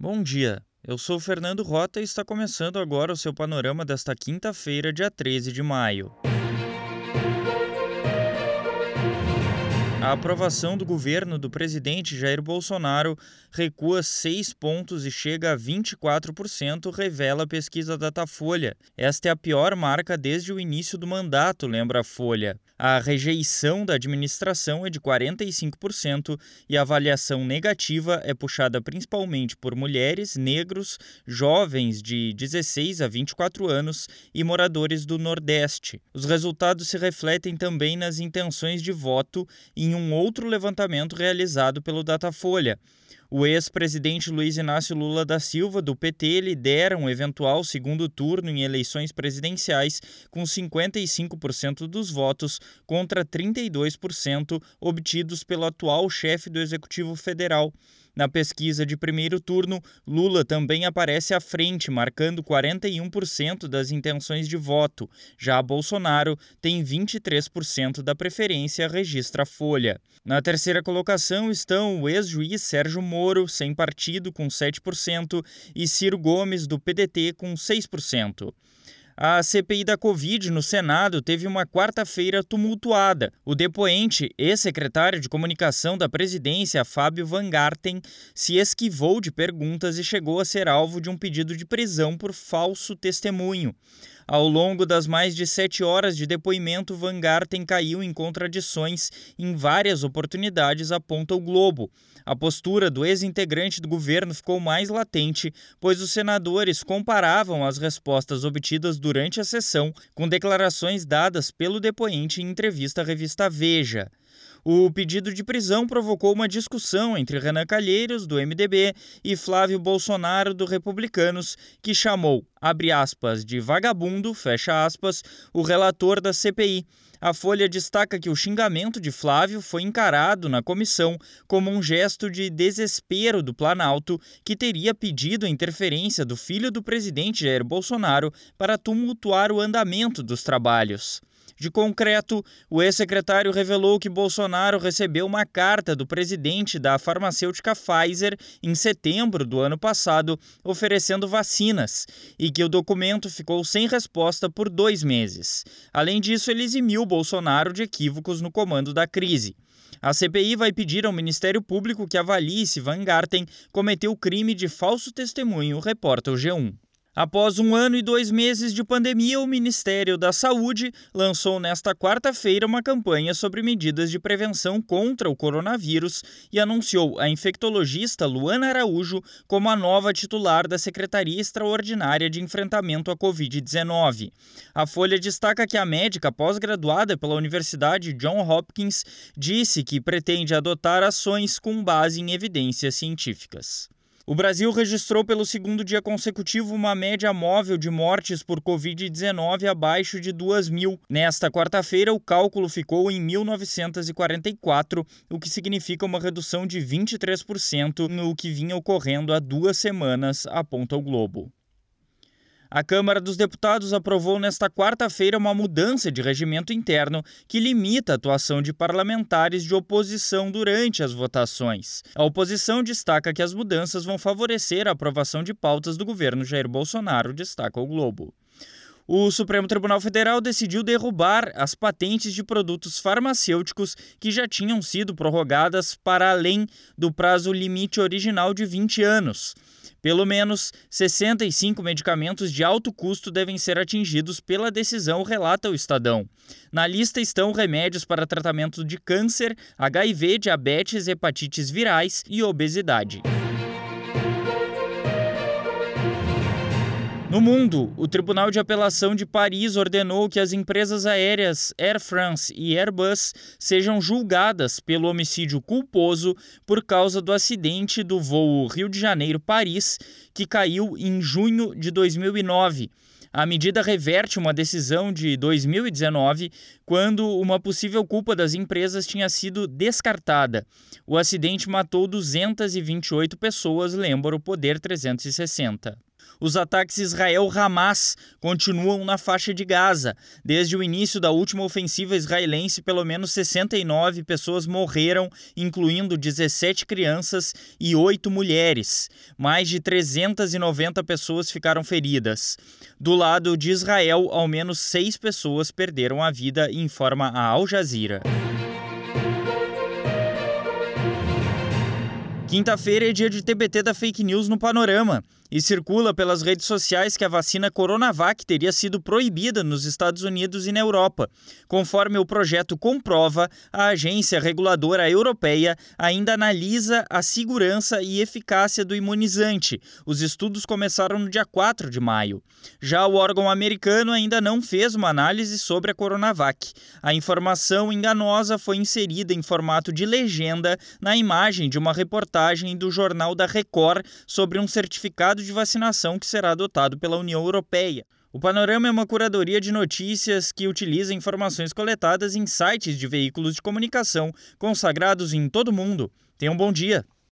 Bom dia, eu sou Fernando Rota e está começando agora o seu panorama desta quinta-feira, dia 13 de maio. A aprovação do governo do presidente Jair Bolsonaro recua 6 pontos e chega a 24%, revela a pesquisa Datafolha. Esta é a pior marca desde o início do mandato, lembra a Folha. A rejeição da administração é de 45% e a avaliação negativa é puxada principalmente por mulheres, negros, jovens de 16 a 24 anos e moradores do Nordeste. Os resultados se refletem também nas intenções de voto em um outro levantamento realizado pelo Datafolha. O ex-presidente Luiz Inácio Lula da Silva, do PT, lidera um eventual segundo turno em eleições presidenciais com 55% dos votos contra 32% obtidos pelo atual chefe do Executivo Federal. Na pesquisa de primeiro turno, Lula também aparece à frente, marcando 41% das intenções de voto. Já Bolsonaro tem 23% da preferência, registra a Folha. Na terceira colocação estão o ex-juiz Sérgio Moro, sem partido, com 7%, e Ciro Gomes, do PDT, com 6%. A CPI da Covid no Senado teve uma quarta-feira tumultuada. O depoente, ex-secretário de comunicação da presidência, Fábio Van Garten, se esquivou de perguntas e chegou a ser alvo de um pedido de prisão por falso testemunho. Ao longo das mais de sete horas de depoimento, Van Garten caiu em contradições em várias oportunidades, aponta o Globo. A postura do ex-integrante do governo ficou mais latente, pois os senadores comparavam as respostas obtidas durante a sessão com declarações dadas pelo depoente em entrevista à revista Veja. O pedido de prisão provocou uma discussão entre Renan Calheiros, do MDB, e Flávio Bolsonaro, do Republicanos, que chamou, abre aspas, de vagabundo, fecha aspas, o relator da CPI. A Folha destaca que o xingamento de Flávio foi encarado na comissão como um gesto de desespero do Planalto, que teria pedido a interferência do filho do presidente Jair Bolsonaro para tumultuar o andamento dos trabalhos. De concreto, o ex-secretário revelou que Bolsonaro recebeu uma carta do presidente da farmacêutica Pfizer em setembro do ano passado oferecendo vacinas e que o documento ficou sem resposta por dois meses. Além disso, ele eximiu Bolsonaro de equívocos no comando da crise. A CPI vai pedir ao Ministério Público que avalie se Van Garten cometeu crime de falso testemunho, reporta o G1. Após um ano e dois meses de pandemia, o Ministério da Saúde lançou nesta quarta-feira uma campanha sobre medidas de prevenção contra o coronavírus e anunciou a infectologista Luana Araújo como a nova titular da Secretaria Extraordinária de Enfrentamento à Covid-19. A Folha destaca que a médica pós-graduada pela Universidade John Hopkins disse que pretende adotar ações com base em evidências científicas. O Brasil registrou pelo segundo dia consecutivo uma média móvel de mortes por Covid-19 abaixo de 2 mil. Nesta quarta-feira, o cálculo ficou em 1.944, o que significa uma redução de 23% no que vinha ocorrendo há duas semanas, aponta o Globo. A Câmara dos Deputados aprovou nesta quarta-feira uma mudança de regimento interno que limita a atuação de parlamentares de oposição durante as votações. A oposição destaca que as mudanças vão favorecer a aprovação de pautas do governo Jair Bolsonaro, destaca o Globo. O Supremo Tribunal Federal decidiu derrubar as patentes de produtos farmacêuticos que já tinham sido prorrogadas para além do prazo limite original de 20 anos. Pelo menos 65 medicamentos de alto custo devem ser atingidos pela decisão, relata o Estadão. Na lista estão remédios para tratamento de câncer, HIV, diabetes, hepatites virais e obesidade. No mundo, o Tribunal de Apelação de Paris ordenou que as empresas aéreas Air France e Airbus sejam julgadas pelo homicídio culposo por causa do acidente do voo Rio de Janeiro-Paris, que caiu em junho de 2009. A medida reverte uma decisão de 2019, quando uma possível culpa das empresas tinha sido descartada. O acidente matou 228 pessoas, lembra o Poder 360. Os ataques Israel-Hamas continuam na faixa de Gaza. Desde o início da última ofensiva israelense, pelo menos 69 pessoas morreram, incluindo 17 crianças e 8 mulheres. Mais de 390 pessoas ficaram feridas. Do lado de Israel, ao menos seis pessoas perderam a vida, informa a Al Jazeera. Quinta-feira é dia de TBT da fake news no Panorama e circula pelas redes sociais que a vacina Coronavac teria sido proibida nos Estados Unidos e na Europa. Conforme o projeto comprova, a agência reguladora europeia ainda analisa a segurança e eficácia do imunizante. Os estudos começaram no dia 4 de maio. Já o órgão americano ainda não fez uma análise sobre a Coronavac. A informação enganosa foi inserida em formato de legenda na imagem de uma reportagem do jornal da Record sobre um certificado de vacinação que será adotado pela União Europeia. O Panorama é uma curadoria de notícias que utiliza informações coletadas em sites de veículos de comunicação consagrados em todo o mundo. Tenha um bom dia.